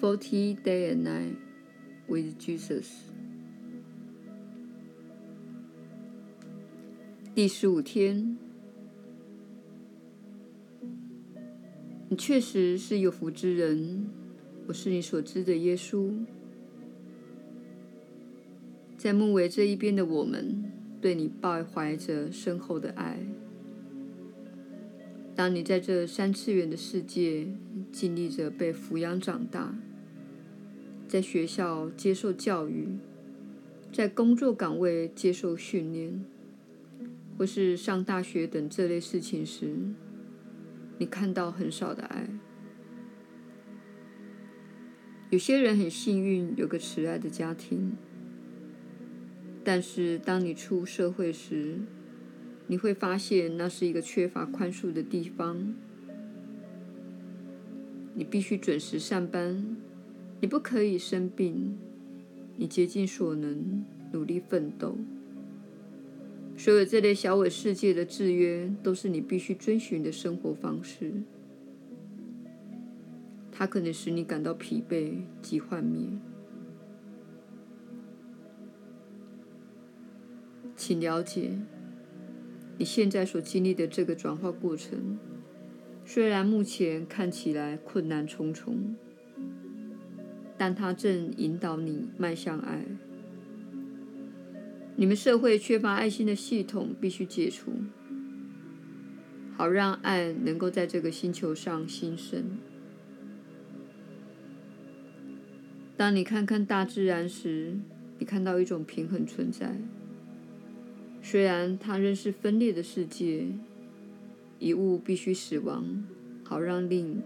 Forty Day and Night with Jesus。第十五天，你确实是有福之人。我是你所知的耶稣。在木围这一边的我们，对你抱怀着深厚的爱。当你在这三次元的世界经历着被抚养长大，在学校接受教育，在工作岗位接受训练，或是上大学等这类事情时，你看到很少的爱。有些人很幸运，有个慈爱的家庭，但是当你出社会时，你会发现那是一个缺乏宽恕的地方。你必须准时上班。你不可以生病，你竭尽所能努力奋斗。所有这类小我世界的制约，都是你必须遵循的生活方式。它可能使你感到疲惫及幻灭。请了解，你现在所经历的这个转化过程，虽然目前看起来困难重重。但它正引导你迈向爱。你们社会缺乏爱心的系统必须解除，好让爱能够在这个星球上新生。当你看看大自然时，你看到一种平衡存在。虽然它仍是分裂的世界，一物必须死亡，好让另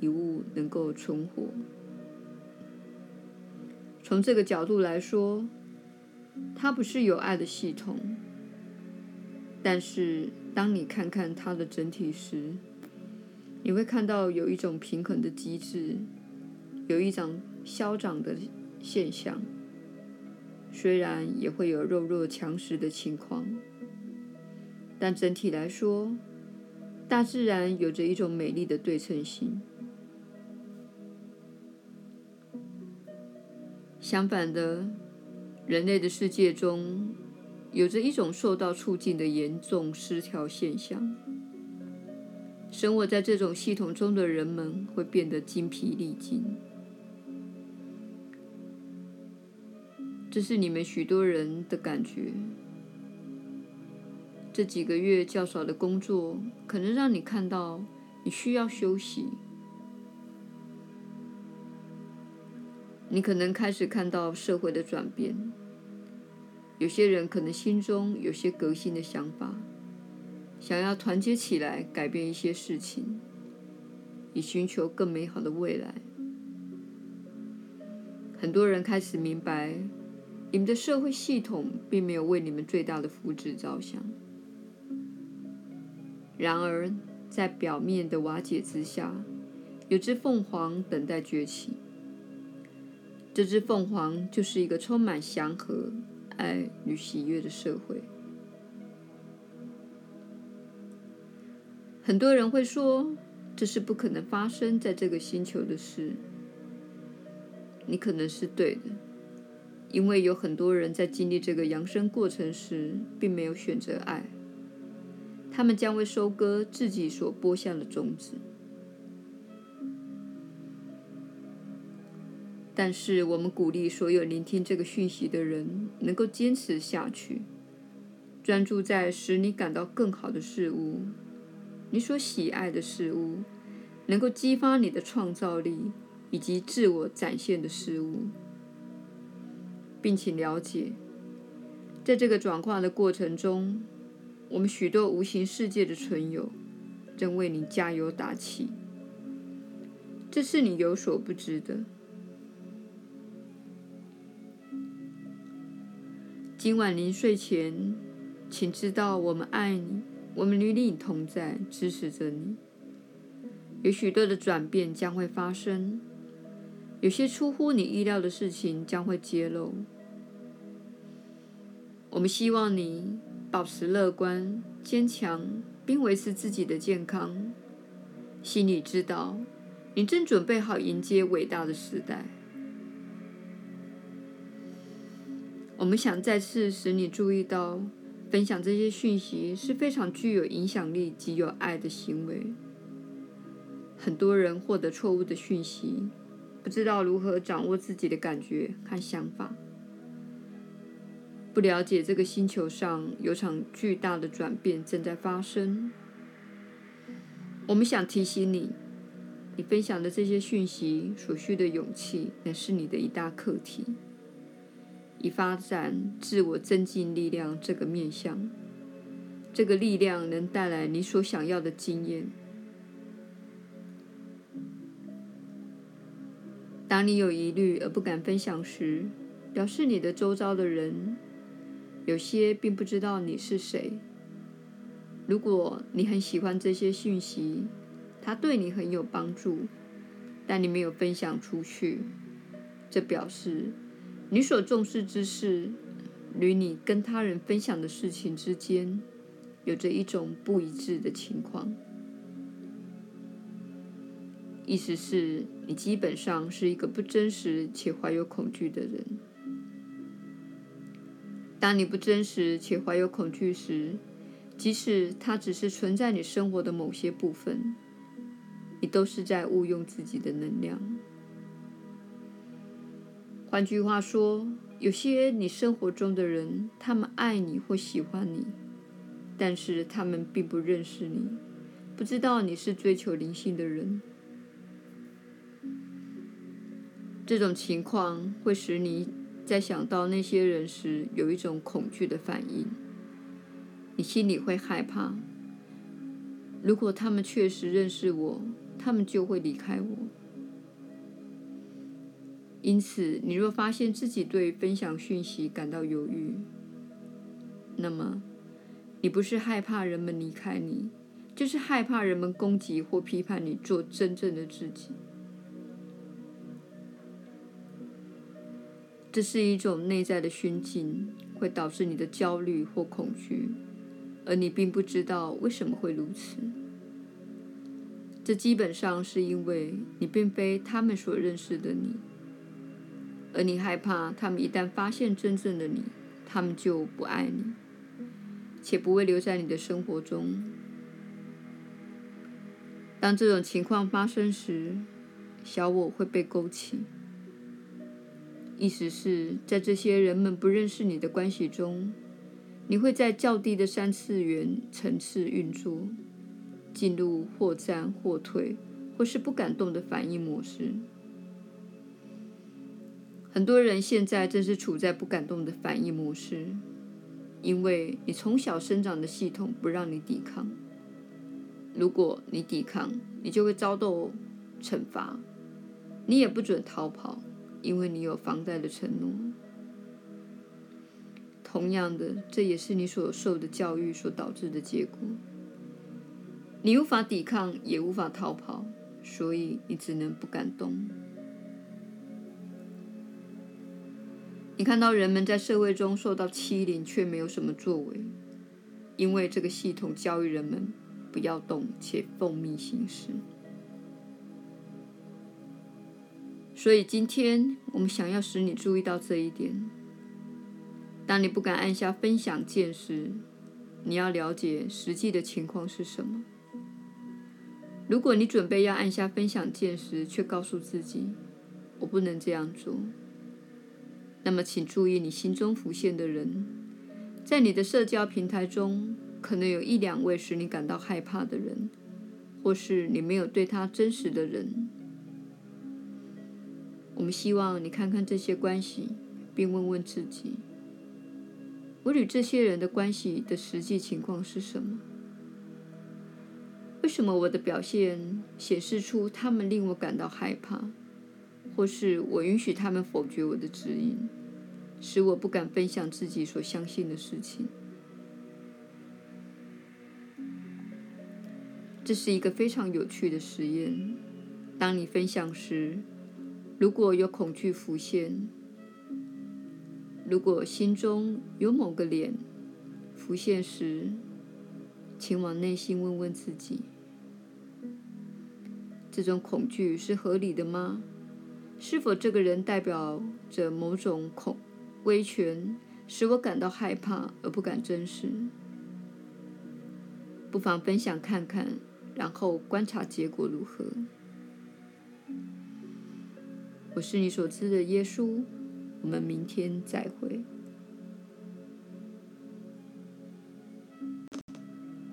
一物能够存活。从这个角度来说，它不是有爱的系统。但是，当你看看它的整体时，你会看到有一种平衡的机制，有一种消长的现象。虽然也会有弱肉强食的情况，但整体来说，大自然有着一种美丽的对称性。相反的，人类的世界中有着一种受到促进的严重失调现象。生活在这种系统中的人们会变得精疲力尽。这是你们许多人的感觉。这几个月较少的工作，可能让你看到你需要休息。你可能开始看到社会的转变，有些人可能心中有些革新的想法，想要团结起来改变一些事情，以寻求更美好的未来。很多人开始明白，你们的社会系统并没有为你们最大的福祉着想。然而，在表面的瓦解之下，有只凤凰等待崛起。这只凤凰就是一个充满祥和、爱与喜悦的社会。很多人会说，这是不可能发生在这个星球的事。你可能是对的，因为有很多人在经历这个扬升过程时，并没有选择爱。他们将会收割自己所播下的种子。但是，我们鼓励所有聆听这个讯息的人能够坚持下去，专注在使你感到更好的事物，你所喜爱的事物，能够激发你的创造力以及自我展现的事物，并且了解，在这个转化的过程中，我们许多无形世界的存有正为你加油打气，这是你有所不知的。今晚临睡前，请知道我们爱你，我们与你同在，支持着你。有许多的转变将会发生，有些出乎你意料的事情将会揭露。我们希望你保持乐观、坚强，并维持自己的健康。心里知道，你正准备好迎接伟大的时代。我们想再次使你注意到，分享这些讯息是非常具有影响力及有爱的行为。很多人获得错误的讯息，不知道如何掌握自己的感觉和想法，不了解这个星球上有场巨大的转变正在发生。我们想提醒你，你分享的这些讯息所需的勇气，乃是你的一大课题。以发展自我增进力量这个面向，这个力量能带来你所想要的经验。当你有疑虑而不敢分享时，表示你的周遭的人有些并不知道你是谁。如果你很喜欢这些讯息，它对你很有帮助，但你没有分享出去，这表示。你所重视之事，与你跟他人分享的事情之间，有着一种不一致的情况。意思是你基本上是一个不真实且怀有恐惧的人。当你不真实且怀有恐惧时，即使它只是存在你生活的某些部分，你都是在误用自己的能量。换句话说，有些你生活中的人，他们爱你或喜欢你，但是他们并不认识你，不知道你是追求灵性的人。这种情况会使你在想到那些人时有一种恐惧的反应，你心里会害怕。如果他们确实认识我，他们就会离开我。因此，你若发现自己对分享讯息感到犹豫，那么你不是害怕人们离开你，就是害怕人们攻击或批判你做真正的自己。这是一种内在的熏境，会导致你的焦虑或恐惧，而你并不知道为什么会如此。这基本上是因为你并非他们所认识的你。而你害怕，他们一旦发现真正的你，他们就不爱你，且不会留在你的生活中。当这种情况发生时，小我会被勾起，意思是，在这些人们不认识你的关系中，你会在较低的三次元层次运作，进入或战或退，或是不敢动的反应模式。很多人现在正是处在不敢动的反应模式，因为你从小生长的系统不让你抵抗。如果你抵抗，你就会遭到惩罚。你也不准逃跑，因为你有房贷的承诺。同样的，这也是你所受的教育所导致的结果。你无法抵抗，也无法逃跑，所以你只能不敢动。你看到人们在社会中受到欺凌，却没有什么作为，因为这个系统教育人们不要动，且奉命行事。所以今天我们想要使你注意到这一点：当你不敢按下分享键时，你要了解实际的情况是什么。如果你准备要按下分享键时，却告诉自己“我不能这样做”。那么，请注意你心中浮现的人，在你的社交平台中，可能有一两位使你感到害怕的人，或是你没有对他真实的人。我们希望你看看这些关系，并问问自己：我与这些人的关系的实际情况是什么？为什么我的表现显示出他们令我感到害怕？或是我允许他们否决我的指引，使我不敢分享自己所相信的事情。这是一个非常有趣的实验。当你分享时，如果有恐惧浮现，如果心中有某个脸浮现时，请往内心问问自己。这种恐惧是合理的吗？是否这个人代表着某种恐威权，使我感到害怕而不敢正视？不妨分享看看，然后观察结果如何。我是你所知的耶稣，我们明天再会。